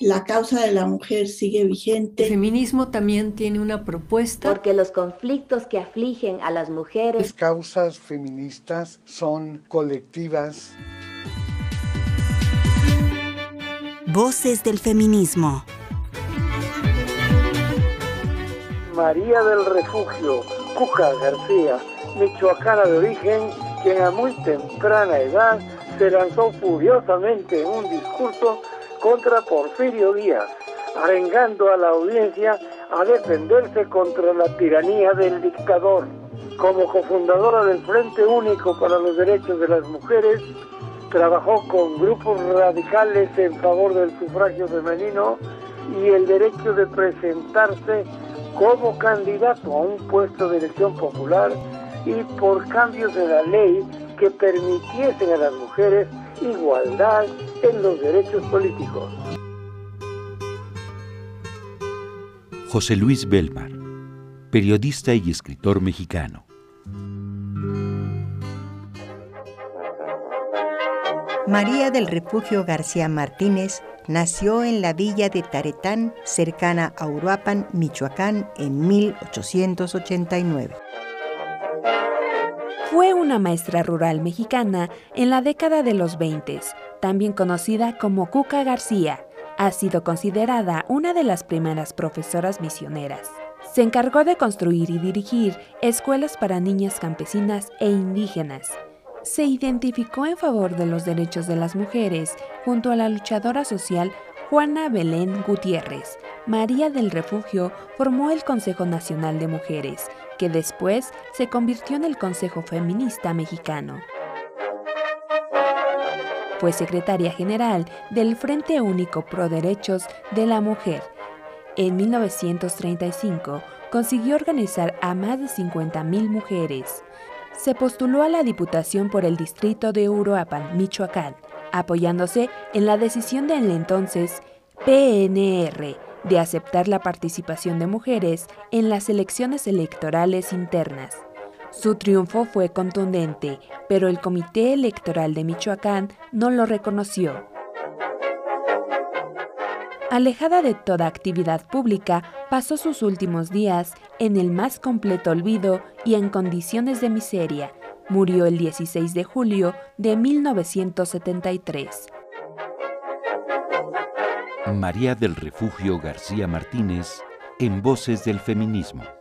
la causa de la mujer sigue vigente. El feminismo también tiene una propuesta. Porque los conflictos que afligen a las mujeres. Las causas feministas son colectivas. Voces del feminismo. María del Refugio, Cuca García, michoacana de origen, quien a muy temprana edad se lanzó furiosamente en un discurso contra Porfirio Díaz, arengando a la audiencia a defenderse contra la tiranía del dictador. Como cofundadora del Frente Único para los Derechos de las Mujeres, trabajó con grupos radicales en favor del sufragio femenino y el derecho de presentarse como candidato a un puesto de elección popular y por cambios de la ley que permitiesen a las mujeres igualdad en los derechos políticos. José Luis Belmar, periodista y escritor mexicano. María del Refugio García Martínez nació en la villa de Taretán, cercana a Uruapan, Michoacán, en 1889. Fue una maestra rural mexicana en la década de los 20, también conocida como Cuca García. Ha sido considerada una de las primeras profesoras misioneras. Se encargó de construir y dirigir escuelas para niñas campesinas e indígenas. Se identificó en favor de los derechos de las mujeres junto a la luchadora social Juana Belén Gutiérrez. María del Refugio formó el Consejo Nacional de Mujeres que después se convirtió en el Consejo Feminista Mexicano. Fue secretaria general del Frente Único Pro Derechos de la Mujer. En 1935 consiguió organizar a más de 50.000 mujeres. Se postuló a la Diputación por el distrito de Uruapan, Michoacán, apoyándose en la decisión del entonces PNR de aceptar la participación de mujeres en las elecciones electorales internas. Su triunfo fue contundente, pero el Comité Electoral de Michoacán no lo reconoció. Alejada de toda actividad pública, pasó sus últimos días en el más completo olvido y en condiciones de miseria. Murió el 16 de julio de 1973. María del Refugio García Martínez en Voces del Feminismo.